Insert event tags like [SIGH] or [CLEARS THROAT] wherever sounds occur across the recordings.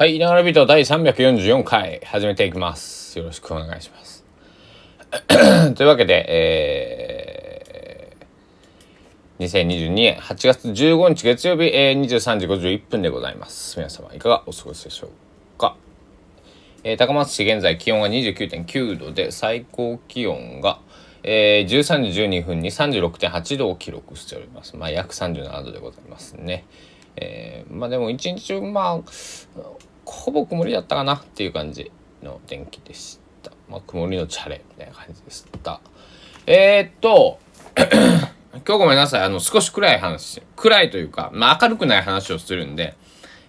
はい、いながらビート第344回始めていきます。よろしくお願いします。[CLEARS THROAT] というわけで、えー、2022年8月15日月曜日、えー、23時51分でございます。皆様いかがお過ごしでしょうか？えー、高松市現在気温が29.9度で最高気温が、えー、13時12分に36.8度を記録しております。まあ約37度でございますね。えー、まあでも一日中まあほぼ曇りだったかなっていう感じの天気でした。まあ、曇りのチャレみたいな感じでした。えー、っと、[CLEARS THROAT] 今日ごめんなさい。あの、少し暗い話、暗いというか、まあ、明るくない話をするんで、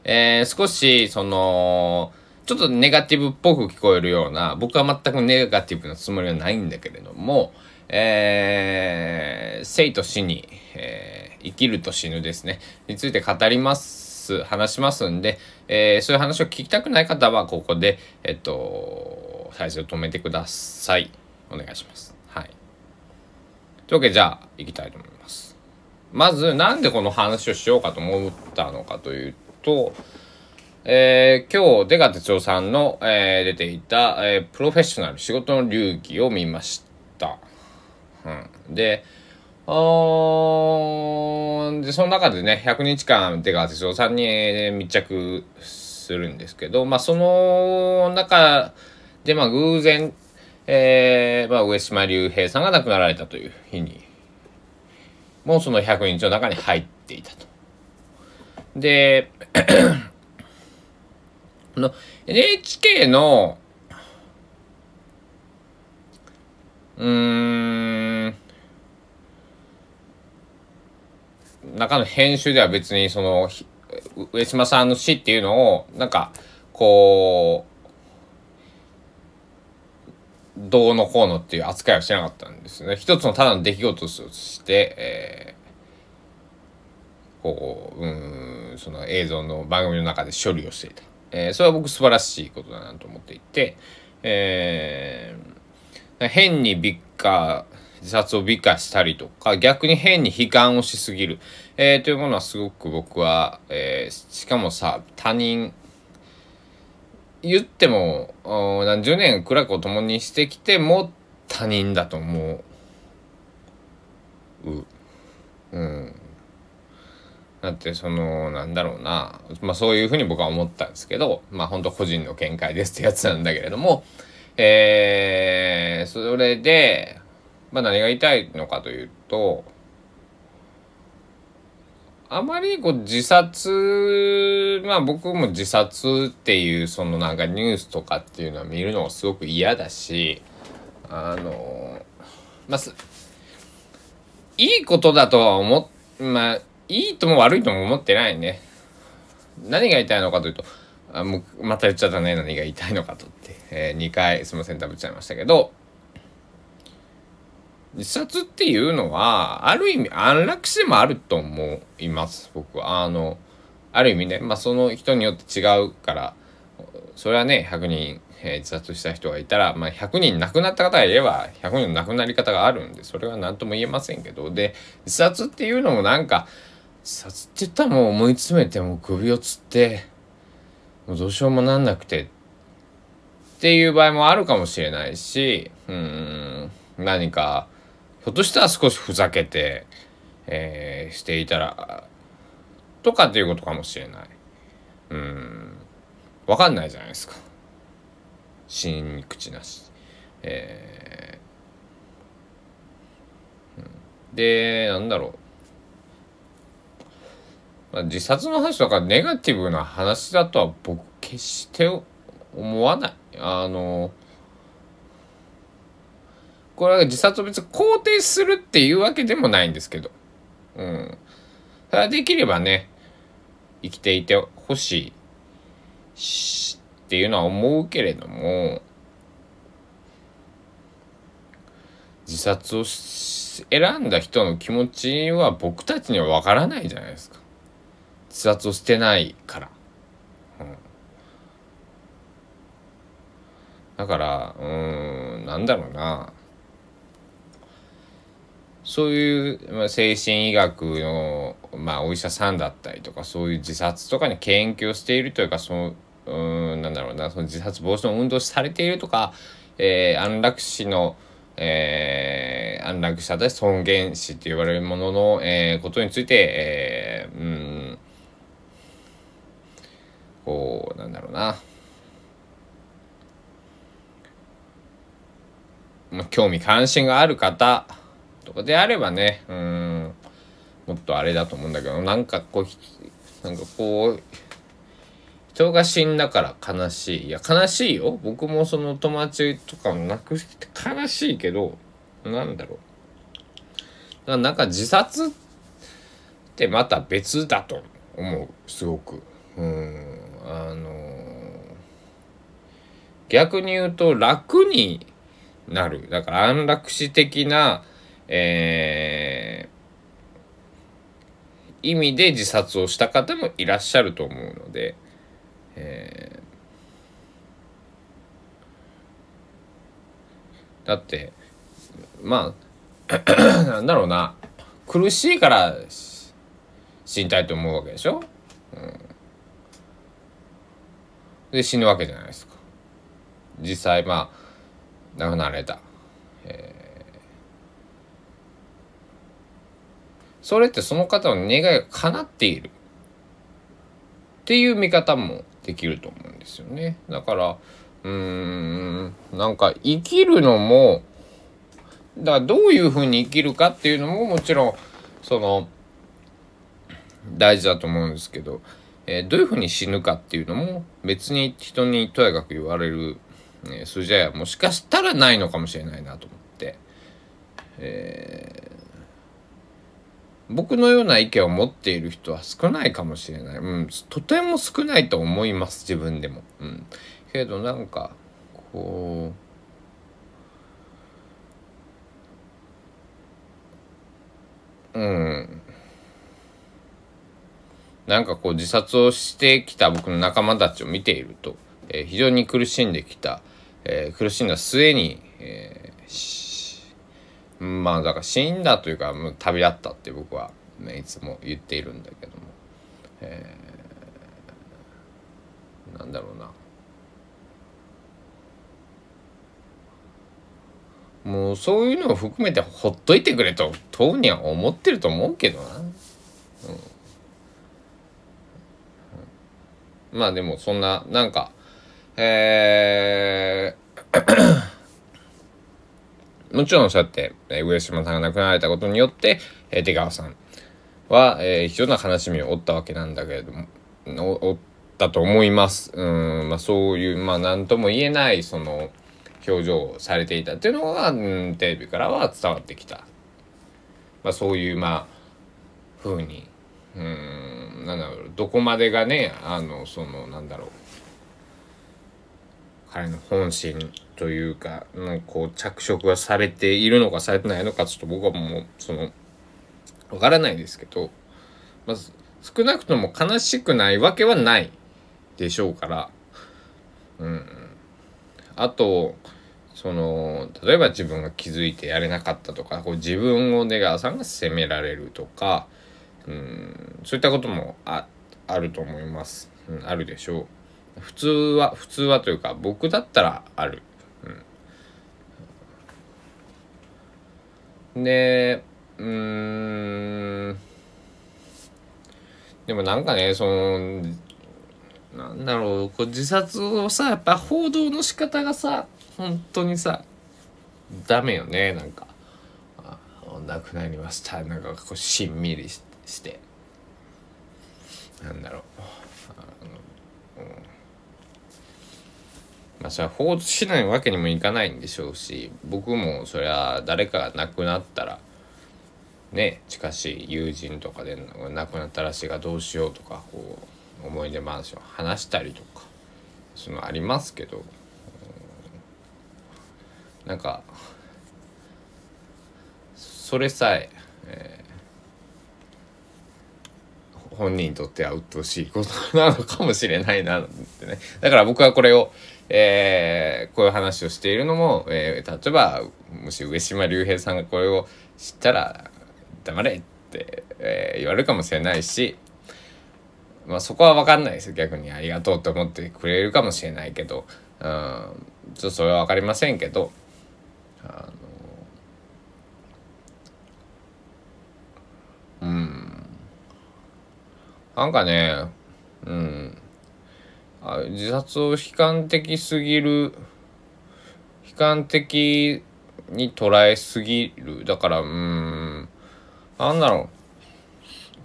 えー、少し、その、ちょっとネガティブっぽく聞こえるような、僕は全くネガティブなつもりはないんだけれども、えー、生と死に、えー、生きると死ぬですね、について語ります。ます話しますんで、えー、そういう話を聞きたくない方はここでえっと再生を止めてください。お願いします。はい。というわけでじゃあ行きたいと思います。まずなんでこの話をしようかと思ったのかというとえー、今日、出川哲夫さんの、えー、出ていた、えー、プロフェッショナル仕事の流儀を見ました。うん、で、で、その中でね、100日間出川哲郎さんに、密着するんですけど、まあ、その中で、まあ、偶然、えー、まあ、上島竜兵さんが亡くなられたという日に、もうその100日の中に入っていたと。で、[CLEARS THROAT] の NHK の、うーん、中の編集では別にその上島さんの死っていうのをなんかこうどうのこうのっていう扱いはしなかったんですね。一つのただの出来事として、えー、こううんその映像の番組の中で処理をしていた、えー、それは僕素晴らしいことだなと思っていて、えー、変にビッカー自殺を美化したりとか、逆に変に悲観をしすぎる、えー、というものはすごく僕は、えー、しかもさ、他人、言っても、何十年苦楽を共にしてきても他人だと思う。うん。だってそのなんだろうなまあそういうふうに僕は思ったんですけどまあ本当個人の見解ですってやつなんだけれどもえー、それでまあ何が言いたいのかというと、あまりこう自殺、まあ僕も自殺っていうそのなんかニュースとかっていうのは見るのがすごく嫌だし、あの、まあ、いいことだとは思っ、まあ、いいとも悪いとも思ってないね。何が言いたいのかというと、あもうまた言っちゃったね、何が言いたいのかとって、えー、2回すいません、食べちゃいましたけど、自殺っていうのは、ある意味安楽死でもあると思います、僕は。あの、ある意味ね、まあその人によって違うから、それはね、100人、えー、自殺した人がいたら、まあ100人亡くなった方がいれば、100人の亡くなり方があるんで、それは何とも言えませんけど、で、自殺っていうのもなんか、自殺って言ったらもう思い詰めてもう首をつって、もうどうしようもなんなくて、っていう場合もあるかもしれないし、うん、何か、ひょっとしたら少しふざけて、えー、していたら、とかっていうことかもしれない。うん。わかんないじゃないですか。死に口なし。えー、で、なんだろう。まあ、自殺の話とかネガティブな話だとは僕決して思わない。あの、これは自殺を別に肯定するっていうわけでもないんですけど。うん。ただできればね、生きていてほしいっていうのは思うけれども、自殺を選んだ人の気持ちは僕たちにはわからないじゃないですか。自殺をしてないから。うん、だから、うん、なんだろうな。そういう、まあ、精神医学の、まあ、お医者さんだったりとかそういう自殺とかに研究をしているというかそのうんなんだろうなその自殺防止の運動されているとか、えー、安楽死のえー、安楽死だ尊厳死って言われるものの、えー、ことについて、えー、うんこうなんだろうな。まあ、興味関心がある方とか。であればねうんもっとあれだと思うんだけどなんかこうなんかこう人が死んだから悲しい。いや悲しいよ。僕もその友達とかを亡くして悲しいけどなんだろう。なんか自殺ってまた別だと思うすごく。うんあの逆に言うと楽になる。だから安楽死的なえー、意味で自殺をした方もいらっしゃると思うので、えー、だってまあ [CLEARS THROAT] なんだろうな。苦しいから死にたいと思うわけでしょ、うん、で死ぬわけじゃないですか。実際まあ亡くなられた、えー、それってその方の願いが叶っている。っていう見方もできると思うんですよね。だからうーんなんか生きるのもだからどういうふうに生きるかっていうのももちろんその大事だと思うんですけど、えー、どういうふうに死ぬかっていうのも別に人にとやかく言われる、え、数字はもしかしたらないのかもしれないなと思って、えー、僕のような意見を持っている人は少ないかもしれない、うん、とても少ないと思います自分でも。うん、けどなんかこううん。なんかこう自殺をしてきた僕の仲間たちを見ていると、えー、非常に苦しんできた、えー、苦しんだ末に、えー、まあだから死んだというかもう旅立ったって僕は、ね、いつも言っているんだけども、えー、なんだろうな。もうそういうのを含めてほっといてくれと当には思ってると思うけどな。うん、まあでもそんななんかえーもちろんそうやって、えー、上島さんが亡くなられたことによって、えー、出川さんは、えー、非常な悲しみを負ったわけなんだけれども負ったと思います。うんまあそういうまあ何とも言えないその表情をされていたっていうのが、うん、テレビからは伝わってきた、まあ、そういうまあふうにうんなんだろうどこまでがねあのそのなんだろう彼の本心というかのこう着色がされているのかされてないのかちょっと僕はもうそのわからないですけどまず少なくとも悲しくないわけはないでしょうからうん。あとその例えば自分が気づいてやれなかったとかこう自分を出川さんが責められるとかうんそういったこともああると思います、うん、あるでしょう。普通は普通はというか僕だったらある、うん、でうーん。でもなんかねそのなんだろうこう自殺をさやっぱ報道の仕方がさ本当にさダメよねなんか。あ亡くなりました。なんかこうしんみりして。なんだろうあの、うん、まあそれは報道しないわけにもいかないんでしょうし僕もそれは誰かが亡くなったらね近しい友人とかで亡くなったらしいがどうしようとかこう思い出話を話したりとかそのありますけどなんかそれさええー、本人にとっては鬱陶しいことなのかもしれないなってね。だから僕はこれを、えー、こういう話をしているのも、えー、例えばもし上島竜兵さんがこれを知ったら黙れって、えー、言われるかもしれないしまあそこは分かんないです逆にありがとうって思ってくれるかもしれないけど、うん、ちょっとそれは分かりませんけどあのうん。なんかねうん。自殺を悲観的すぎる悲観的に捉えすぎる。だからうんなんだろう。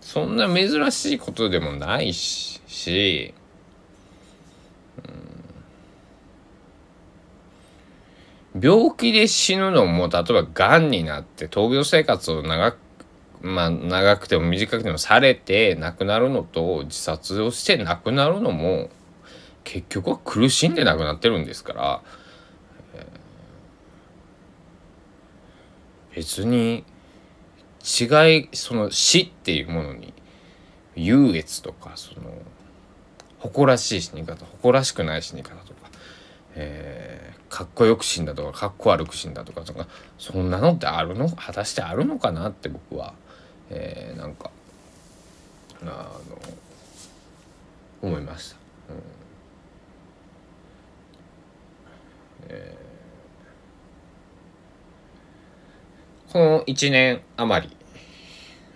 そんな珍しいことでもないし、うん、病気で死ぬのも例えばがんになって闘病生活を長くまあ長くても短くてもされて亡くなるのと自殺をして亡くなるのも結局は苦しんで亡くなってるんですから、えー、別に違いその死っていうものに優越とかその誇らしい死に方誇らしくない死に方とか、えー、かっこよく死んだとかかっこ悪く死んだとかとかそんなのってあるの？果たしてあるのかなって僕は、えー、なんかあの思いました。うんえー、この1年余り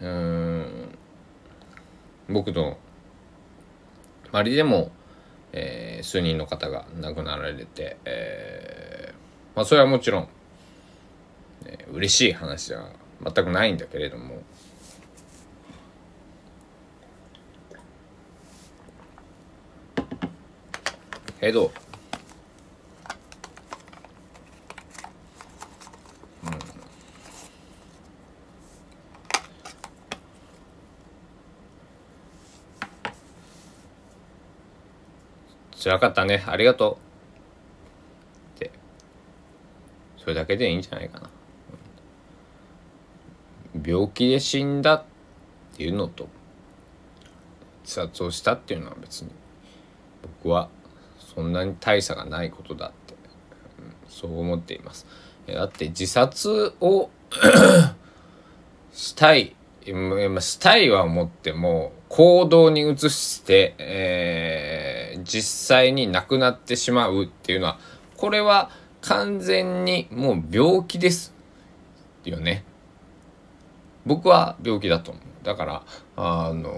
うん僕の周りでも、えー、数人の方が亡くなられて、えー、まあそれはもちろん、えー、嬉しい話では全くないんだけれども。けど辛かったね。ありがとう。って。それだけでいいんじゃないかな、病気で死んだっていうのと自殺をしたっていうのは別に僕はそんなに大差がないことだって、そう思っています。だって自殺を [COUGHS] したいしたいは思っても行動に移して、えー、実際に亡くなってしまうっていうのはこれは完全にもう病気ですよね。僕は病気だと思うだからあのー、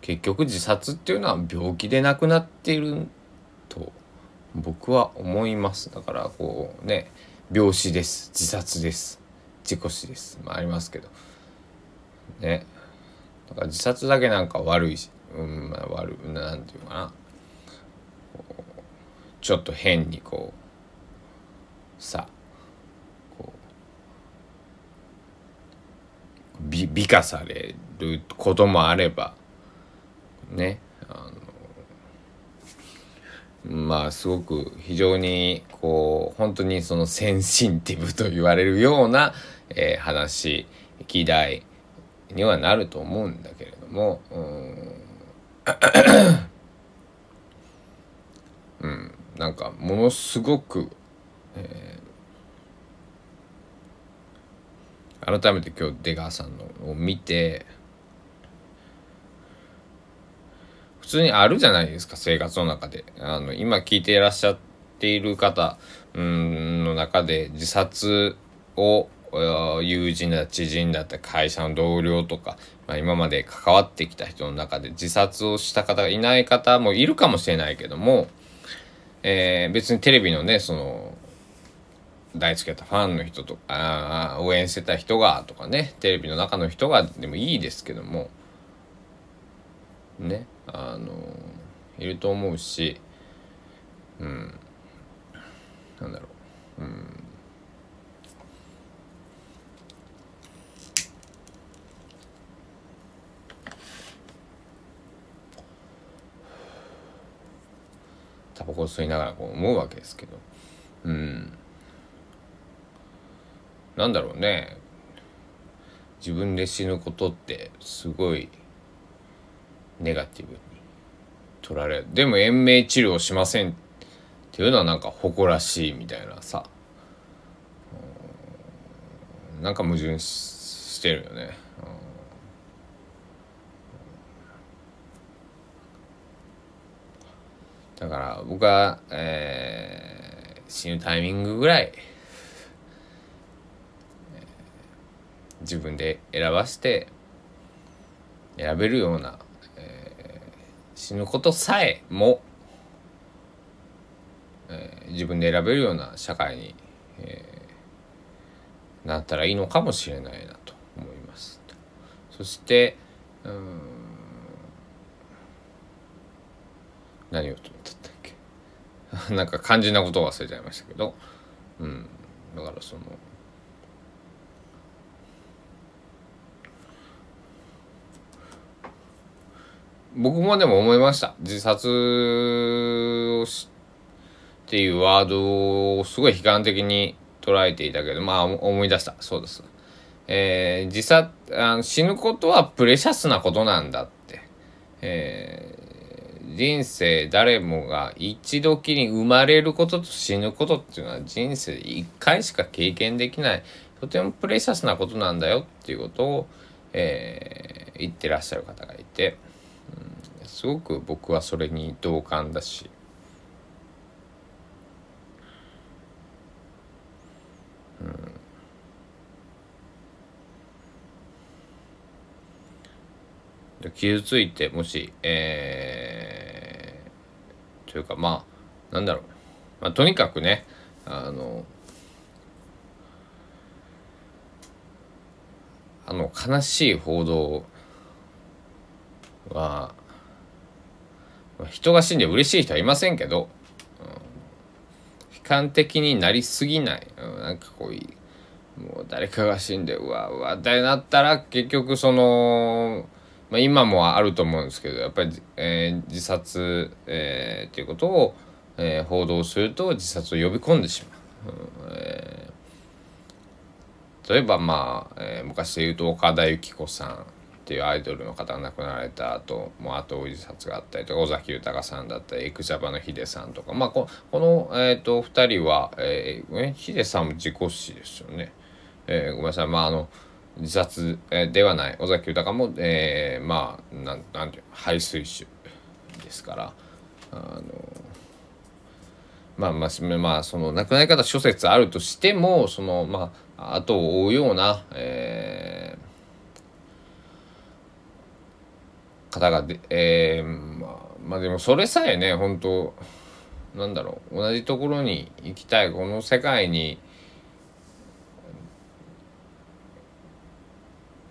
結局自殺っていうのは病気で亡くなっていると僕は思います。だからこうね病死です。自殺です。事故死です、まあ、ありますけど。ね。だから自殺だけなんか悪いし、うんまあ、悪なんていうかな。ちょっと変にこうさこう美美化されることもあればねあのまあすごく非常にこう本当にそのセンシティブと言われるようなえー、話議題にはなると思うんだけれどもうん、うん。なんかものすごく、えー、改めて今日出川さんのを見て普通にあるじゃないですか生活の中で。あの今聞いていらっしゃっている方うんの中で自殺を友人だ知人だった会社の同僚とか、まあ、今まで関わってきた人の中で自殺をした方がいない方もいるかもしれないけども、えー、別にテレビのねその大好きだったファンの人とか応援してた人がとかねテレビの中の人がでもいいですけどもねあのいると思うしうんなんだろううん。タバコ吸いながらこう思うわけですけど。うん。なんだろうね。自分で死ぬことってすごいネガティブに取られる。でも延命治療しませんっていうのはなんか誇らしいみたいなさ。なんか矛盾してるよね。だから僕は、えー、死ぬタイミングぐらい、自分で選ばせて選べるような、えー、死ぬことさえも、えー、自分で選べるような社会に、えー、なったらいいのかもしれないなと思います。そしてうん何をと [LAUGHS] なんか肝心なことを忘れちゃいましたけど、うん、だからその僕もでも思いました。自殺をしっていうワードをすごい悲観的に捉えていたけどまあ思い出した。そうです。えー、自殺あの死ぬことはプレシャスなことなんだって、えー、人生誰もが一度きり生まれることと死ぬことっていうのは人生一回しか経験できない。とてもプレシャスなことなんだよっていうことを、えー、言ってらっしゃる方がいて、うん、すごく僕はそれに同感だし。うん。傷ついてもしえー、というかまあなんだろう、まあ、とにかくねあのあの悲しい報道は、まあ、人が死んで嬉しい人はいませんけど、うん、悲観的になりすぎない、うん、なんかこうもう誰かが死んでうわうわってなったら結局そのまあ、今もあると思うんですけどやっぱり、えー、自殺、えー、っていうことを、えー、報道すると自殺を呼び込んでしまう。うんえー、例えばまあ、えー、昔で言うと岡田由紀子さんっていうアイドルの方が亡くなられた後もう後追い自殺があったりとか尾崎豊さんだったりエクジャバのヒデさんとかまあここの、えーと、2人は、えー、ヒデさんも事故死ですよね。えー、ごめんなさいまああの自殺、え、ではない。尾崎豊も、えー、まあなんなんていう排水種ですからあのまあまあまあその亡くなり方諸説あるとしてもそのまあ後を追うような、えー、方がで、えー、まあまあでもそれさえね本当なんだろう同じところに行きたいこの世界に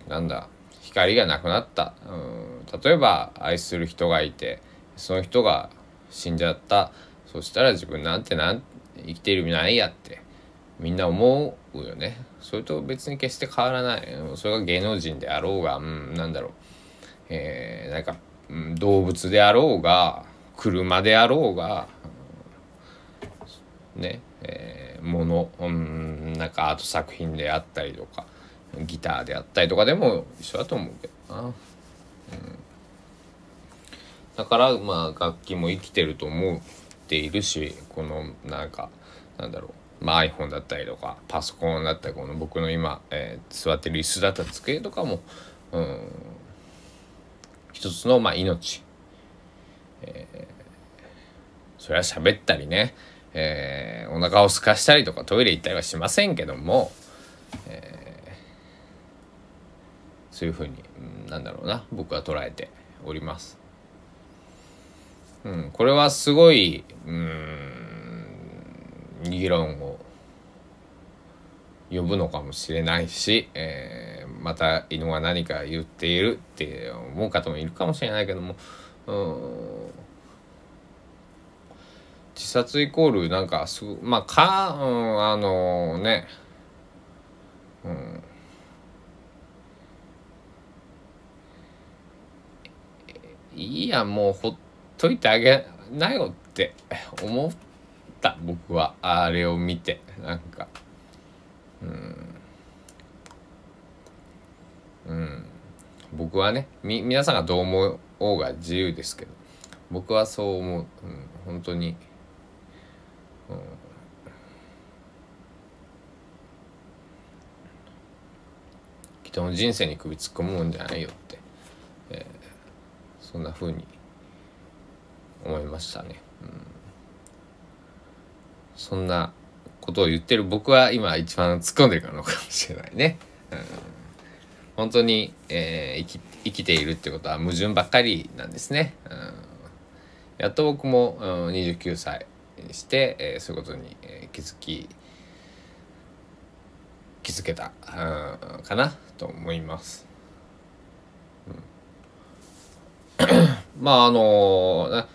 なんだ光がなくなった。うん。例えば愛する人がいてその人が死んじゃった。そしたら自分なんてなん生きている意味ないやってみんな思うよね。それと別に決して変わらない。それが芸能人であろうが、うん、なんだろう、えー、なんか、動物であろうが車であろうが、ね。えー、物、うん、なんかアート作品であったりとか。ギターであったりとかでも一緒だと思うけどな、うん、だからまあ楽器も生きてると思っているしこのなんかなんだろう、まあ、iPhone だったりとかパソコンだったりこの僕の今、えー、座ってる椅子だった机とかも、うん、一つのまあ命、えー、それは喋ったりね、えー、お腹を空かしたりとかトイレ行ったりはしませんけども、えーそういうふうに、うん、なんだろうな僕は捉えております。うん、これはすごいうん議論を呼ぶのかもしれないし、えー、また犬は何か言っているって思う方もいるかもしれないけどもうん自殺イコールなんかすまあか、うん、あのねうんいいやもうほっといてあげなよって [LAUGHS] 思った僕は。あれを見てなんか。うん。うん。僕はねみ皆さんがどう思おうが自由ですけど。僕はそう思う、うん、本当に、うん、人の人生に首突っ込むんじゃないよって、えー。そんな風に思いましたね。うん、そんなことを言ってる僕は今一番突っ込んでるのかもしれないね。うん、本当に、えー、生き生きているってことは矛盾ばっかりなんですね。うん、やっと僕も、うん、29歳にして、えー、そういうことに、えー、気づき気づけた、うん、かなと思います。[COUGHS] まああの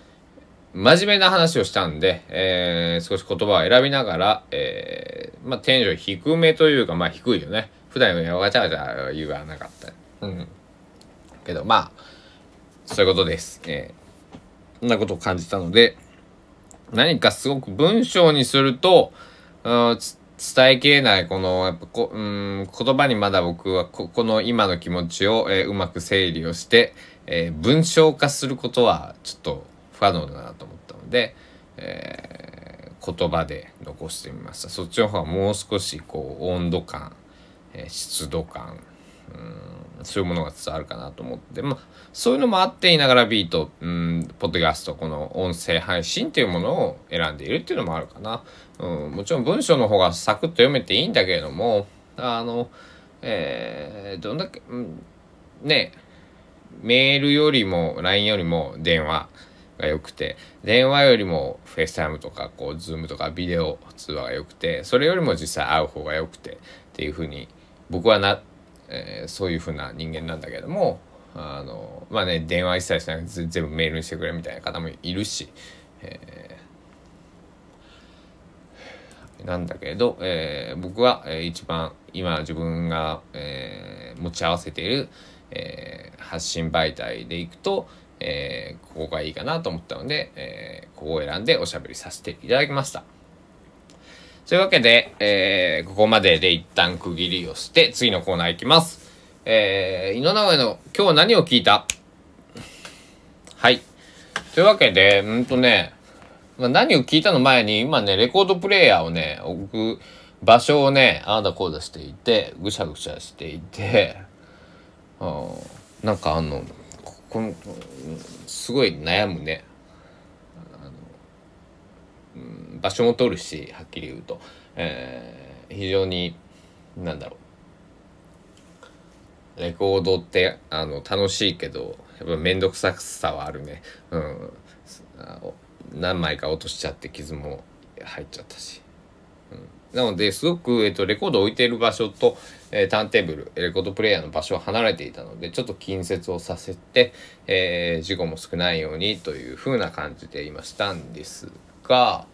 真面目な話をしたんで、えー、少し言葉を選びながら、えー、まあテンション低めというか、まあ低いよね。普段よりガチャガチャ言わなかった。うん。けど、まあ、そういうことです。えー、そんなことを感じたので、何かすごく文章にすると、うん伝えきれない、この、やっぱこ、うん、言葉にまだ僕はこ、この今の気持ちを、えー、うまく整理をして、えー、文章化することはちょっと不可能だなと思ったので、えー、言葉で残してみました。そっちの方がもう少し、こう、温度感、えー、湿度感、うん、そういうものが伝わるかなと思って、まあ、そういうのもあっていながらビート、うん、ポッドキャスト、この音声配信っていうものを選んでいるっていうのもあるかな。うん、もちろん文章の方がサクッと読めていいんだけれども、あの、えー、どんだけ、うん、ね、メールよりも LINE よりも電話が良くて、電話よりも FaceTime とか、こう、Zoom とかビデオ通話が良くて、それよりも実際会う方が良くてっていうふうに、僕はな、えー、そういうふうな人間なんだけども、あの、まあね、電話一切しなくて全部メールにしてくれみたいな方もいるし、えー、なんだけど、えー、僕は、えー、一番今自分が、えー、持ち合わせている、えー、発信媒体でいくと、えー、ここがいいかなと思ったので、えー、ここを選んでおしゃべりさせていただきました。というわけで、え、ここまでで一旦区切りをして、次のコーナー行きます。えー、井上の今日何を聞いた？はい。というわけで、うんとね、まあ、何を聞いたの前に、今ね、レコードプレーヤーをね、置く場所をね、ああだこうだしていて、ぐしゃぐしゃしていて、あなんかあの、この、すごい悩むね。あの、うん、場所も取るし、はっきり言うと。えー、非常に、なんだろう。レコードってあの楽しいけどやっぱ面倒くさくさはあるねうん何枚か落としちゃって傷も入っちゃったし、なのですごく、えっと、レコードを置いている場所と、えー、ターンテーブルレコードプレーヤーの場所は離れていたのでちょっと近接をさせて、えー、事故も少ないようにという風な感じで今したんですが、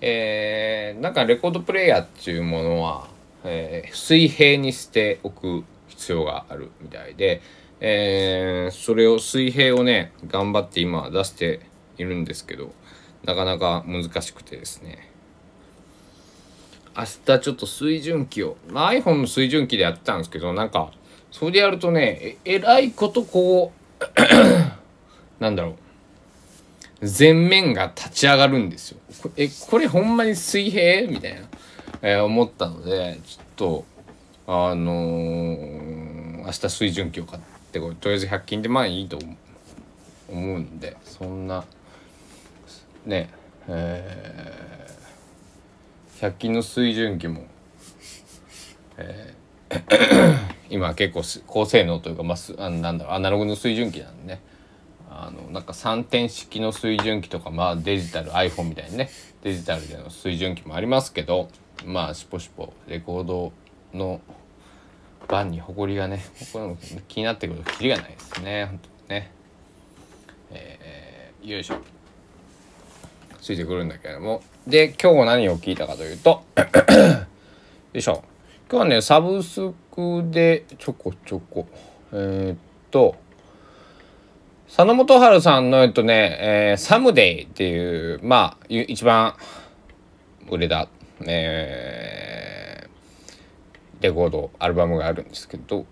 えー、なんかレコードプレーヤーっていうものは、えー、水平にしておく必要があるみたいで、えー、それを水平をね頑張って今出しているんですけどなかなか難しくてですね。明日ちょっと水準器を、まあ、iPhone の水準器でやってたんですけどなんかそれでやるとねええらいことこう [CLEARS THROAT] なんだろう。前面が立ち上がるんですよ。えこれほんまに水平？みたいな、えー、思ったのでちょっとあのー、明日水準器を買ってこれとりあえず100均でまあいいと思うんでそんなねえー、100均の水準器も、えー、[COUGHS] 今結構高性能というか、まあ、あなんだろうアナログの水準器なんでね。あのなんか3点式の水準器とかまあデジタル iPhone みたいにねデジタルでの水準器もありますけどまあしぽしぽレコードのバンに埃がね気になってくるとキリがないですね。本当にね。えー、よいしょ。ついてくるんだけれども。で今日何を聞いたかというと [COUGHS] よいしょ。今日はねサブスクでちょこちょこえー、っと佐野元春さんのえっとね、えー、サムデイっていうまあ一番売れた、えーレコードアルバムがあるんですけど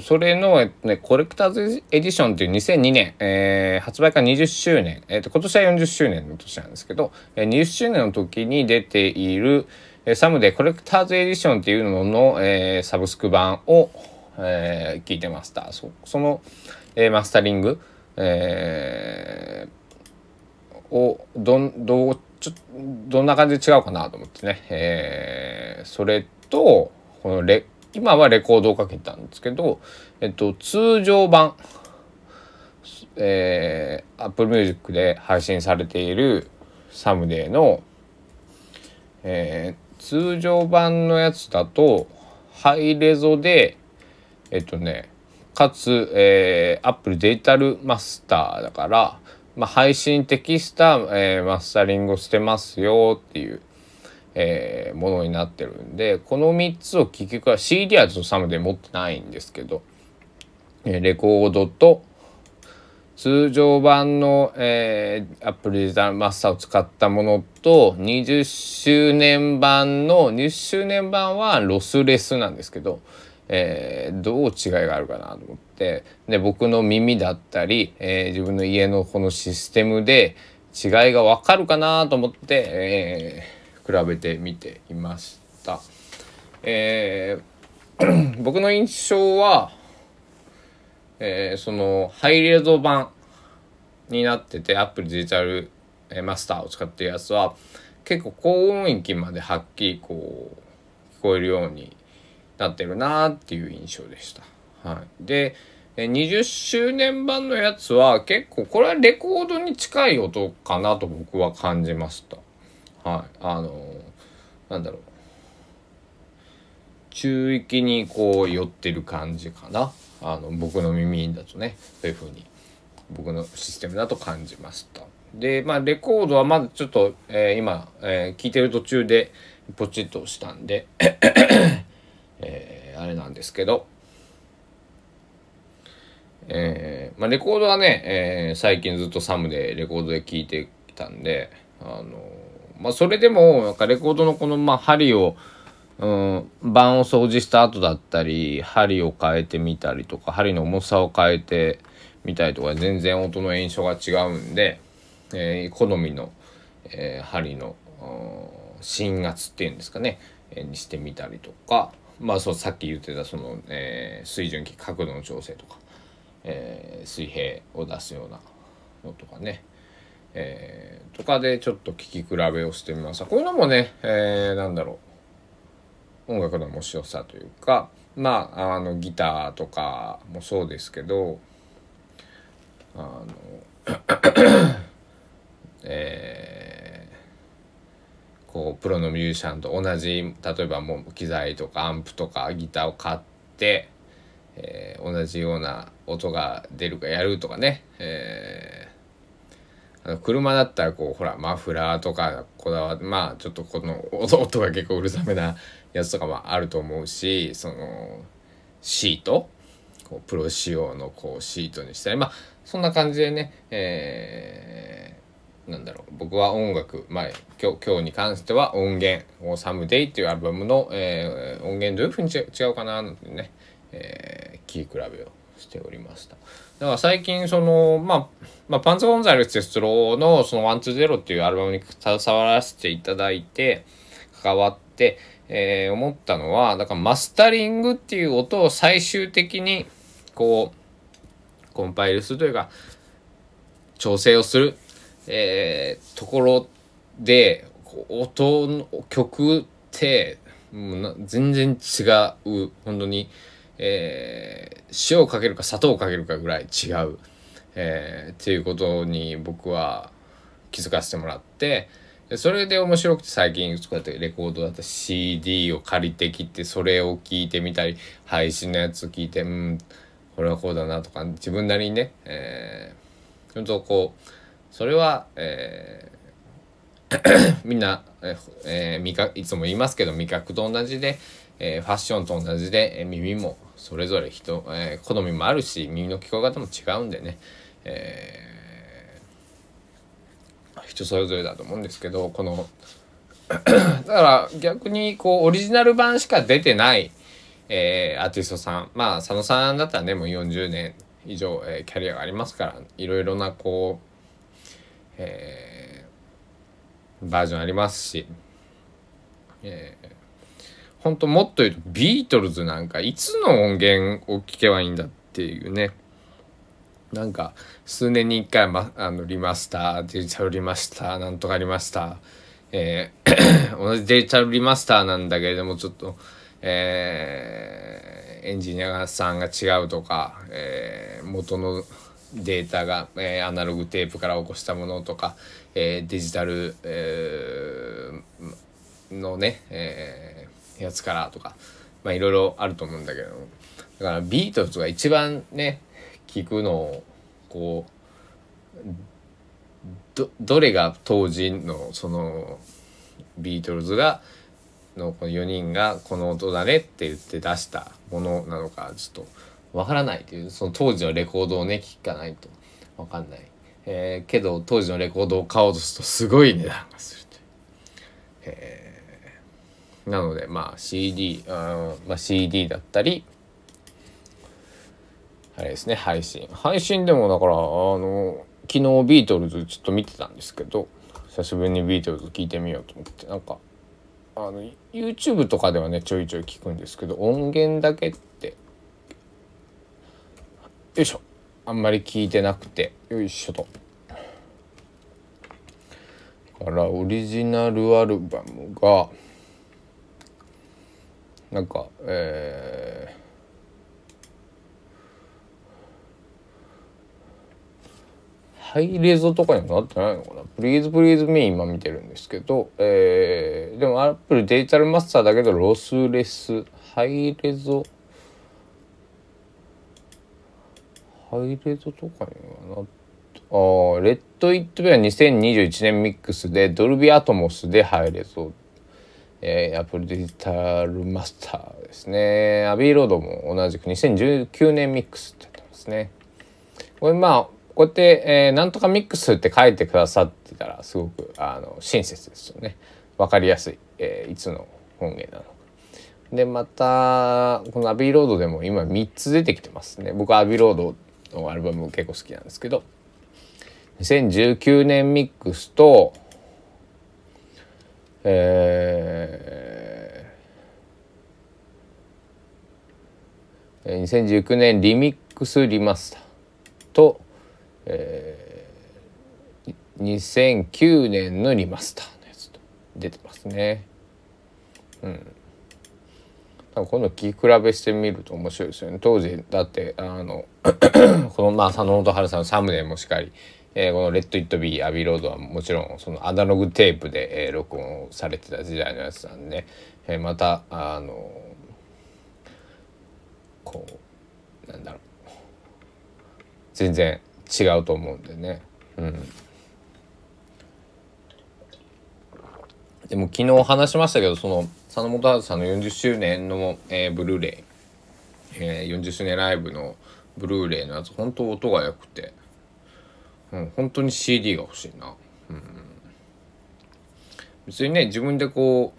それの、えね、コレクターズエディションという2002年、えー、発売から20周年、えーと、今年は40周年の年なんですけど、えー、20周年の時に出ている、え、サムでコレクターズエディションっていうのの、えー、サブスク版を、えー、聞いてました。そその、えー、マスタリング、えー、をどんどちょどんな感じで違うかなと思ってね、えー、それとこのレ今はレコードをかけたんですけど、えっと、通常版えー、Apple Music で配信されているサムデーの、えー、通常版のやつだとハイレゾでえっとねかつ、えー、Apple デジタルマスターだから、まあ、配信適した、えー、マスタリングをしてますよっていう、えー、ものになってるんでこの3つを結局は CD はちょっとサムで持ってないんですけど、えー、レコードと通常版の、えー、アップルデジタルマスターを使ったものと20周年版の20周年版はロスレスなんですけど、えー、どう違いがあるかなと思ってで僕の耳だったり、えー、自分の家のこのシステムで違いがわかるかなと思って、えー、比べてみていました。えー、[CLEARS THROAT] 僕の印象はえー、そのハイレゾ版になっててアップルデジタルマスターを使ってるやつは結構高音域まではっきりこう聞こえるようになってるなっていう印象でした。はい、で20周年版のやつは結構これはレコードに近い音かなと僕は感じました。はい、あのなんだろう中域にこう寄ってる感じかな。あの僕の耳だとねそういう風に僕のシステムだと感じました。でまあレコードはまだちょっと、えー、今、えー、聞いてる途中でポチッとしたんで [COUGHS] えー、あれなんですけど、えーまあ、レコードはね、えー、最近ずっとサムでレコードで聴いてきたんであのまあそれでもなんかレコードのこのまあ針をうん、盤を掃除した後だったり針を変えてみたりとか針の重さを変えてみたりとか全然音の印象が違うんで、えー、好みの、えー、針の芯圧っていうんですかね、えー、にしてみたりとかまあそうさっき言ってたその、えー、水準器角度の調整とか、えー、水平を出すようなのとかね、えー、とかでちょっと聞き比べをしてみました。こういうのもね、えー、なんだろう。音楽の面白さというかまああのギターとかもそうですけどあの [COUGHS] えー、こうプロのミュージシャンと同じ例えばもう機材とかアンプとかギターを買って、えー、同じような音が出るかやるとかね、えー、車だったらこうほらマフラーとかこだわってまあちょっとこの音が結構うるさめなやつとかもあると思うしそのシートこうプロ仕様のこうシートにしたりまあそんな感じでね、えー、なんだろう僕は音楽、まあ、今日今日に関しては音源「サムデイっていうアルバムの、えー、音源どういうふうに違うかななんてね、えー、聞き比べをしておりました。だから最近その、まあ、まあ、パンツ・ゴンザレス・テストロのその120っていうアルバムに携わらせていただいて、関わって、えー、思ったのは、だからマスタリングっていう音を最終的に、こう、コンパイルするというか、調整をする、えー、ところで、音の曲って、もう全然違う、本当に、えー、塩をかけるか砂糖をかけるかぐらい違う、えー、っていうことに僕は気づかせてもらって、それで面白くて最近こうやってレコードだった CD を借りてきてそれを聞いてみたり配信のやつを聞いてうんこれはこうだなとか自分なりにね、えー、本当こうそれは、えー、[COUGHS] みんな、えー、味覚いつも言いますけど味覚と同じで、えー、ファッションと同じで、えー、耳もそれぞれ人、えー、好みもあるし耳の聞こえ方も違うんでね、えー人それぞれだと思うんですけどこの [CLEARS THROAT] だから逆にこうオリジナル版しか出てない、えー、アーティストさん。まあ佐野さんだったらねもう40年以上、えー、キャリアがありますからいろいろなこう、えー、バージョンありますし、えー、本当もっと言うとビートルズなんかいつの音源を聴けばいいんだっていうね。なんか数年に一回、ま、あのリマスターデジタルリマスターなんとかリマスター、えー [COUGHS] 同じデジタルリマスターなんだけれどもちょっと、えーエンジニアさんが違うとか、えー元のデータが、えーアナログテープから起こしたものとか、えーデジタル、えーのね、えーやつからとかまあいろいろあると思うんだけど。だからビートルズが一番ね聞くのをこうどどれが当時のそのビートルズがのこの4人がこの音だねって言って出したものなのかちょっとわからないというその当時のレコードをね聞かないと。わかんない、えーけど当時のレコードを買おうとするとすごい値段がするという。えーなのでまあ CD あ、まあ、CD だったりあれですね配信配信でもだからあの昨日ビートルズちょっと見てたんですけど久しぶりにビートルズ聞いてみようと思ってなんかあの YouTube とかではねちょいちょい聞くんですけど音源だけってよいしょあんまり聞いてなくてよいしょと。からオリジナルアルバムがなんかえーハイレゾとかにはなってないのかな？ Please Please Me 今見てるんですけど、えー、でも Apple Digital Master だけどロスレスハイレゾ？ハイレゾとかにはなってあレッド・イット・ベは2021年ミックスでドルビー・アトモスでハイレゾ。えー、アプルデジタルマスターですね。アビーロードも同じく2019年ミックスってやってますね。これまあこうやって、えーなんとかミックスって書いてくださってたらすごくあの親切ですよね。分かりやすい、えーいつの本源なのか。でまたこのアビーロードでも今3つ出てきてますね。僕はアビーロードのアルバム結構好きなんですけど。2019年ミックスとえー、2019年リミックスリマスターと、えー、2009年のリマスターのやつと出てますね。うん。多分この聞き比べしてみると面白いですよね。当時だってあの [CLEARS THROAT] このまあ佐野元春さんのサムネもしっかり、えーこの「レッド・イット・ビー・アビー・ロード」はもちろんそのアナログテープで、えー録音されてた時代のやつなんで、えーまたあのこうなんだろう。全然違うと思うんでね。うん。でも昨日話しましたけどその佐野元春さんの40周年の、えーブルーレイ、えー40周年ライブのブルーレイのやつ本当音が良くて、うん、本当に CD が欲しいな、うん、別にね自分でこ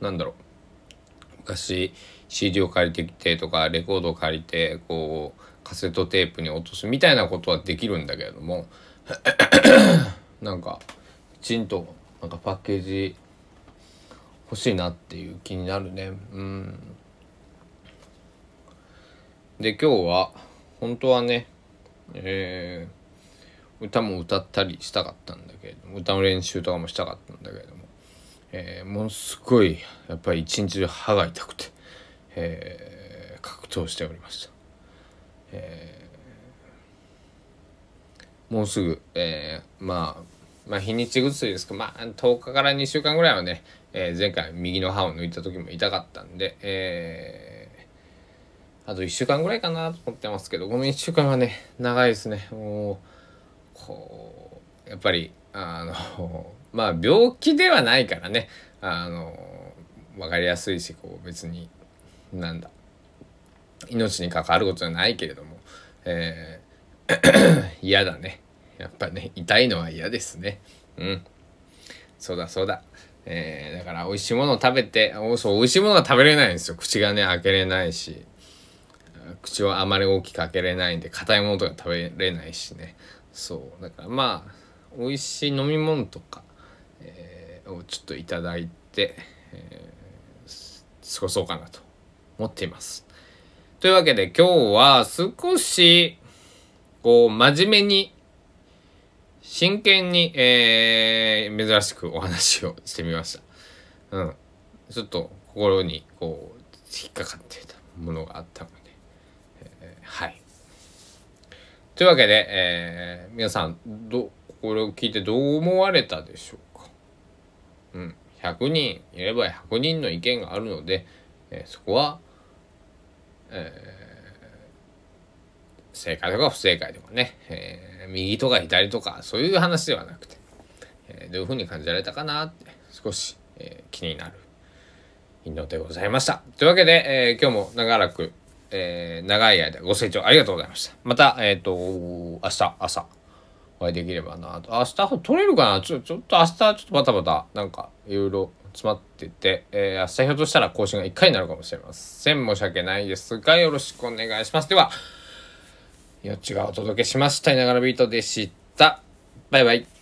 うなんだろう。昔 CD を借りてきてとかレコードを借りてこうカセットテープに落とすみたいなことはできるんだけれども [COUGHS] なんかきちんとなんかパッケージ欲しいなっていう気になるね。うん。で今日は本当はねえー歌も歌ったりしたかったんだけれども歌の練習とかもしたかったんだけれども、えーものすごいやっぱり一日中歯が痛くて、えー格闘しておりました、えーもうすぐ、えーまあまあ日にち薬ですけどまあ10日から2週間ぐらいはね、えー前回右の歯を抜いた時も痛かったんで、えーあと1週間ぐらいかなと思ってますけどごめん1週間はね長いですね。もうこうやっぱりあの [LAUGHS] まあ病気ではないからね。あの分かりやすいしこう別になんだ。命に関わることじゃないけれども、えー [COUGHS] 嫌だね。やっぱね痛いのは嫌ですね。うん。そうだそうだ。えーだから美味しいものを食べておそう美味しいものが食べれないんですよ。口がね開けれないし。口をあまり大きく開けれないんで硬いものとか食べれないしね。そうだからまあ美味しい飲み物とか、えーをちょっといただいて、えー過ごそうかなと思っていますというわけで今日は少しこう、真面目に、真剣に、えー、珍しくお話をしてみました。うん。ちょっと心に、こう、引っかかってたものがあったので、えー、はい。というわけで、えー、皆さん、ど、これを聞いてどう思われたでしょうか？うん。100人いれば100人の意見があるので、えー、そこは、えー、正解とか不正解とかね、えー、右とか左とかそういう話ではなくて、えー、どういうふうに感じられたかなって少し、えー、気になる引用でございました。というわけで、えー、今日も長らく、えー、長い間ご清聴ありがとうございました。また、えっ、ー、と、明日朝お会いできればなと。明日取れるかな？ちょ、ちょっと明日ちょっとバタバタ、なんかいろいろ詰まってて、えー、明日ひょっとしたら更新が1回になるかもしれません。申し訳ないですが、よろしくお願いします。では、よっちがお届けしました。いながらビートでした。バイバイ。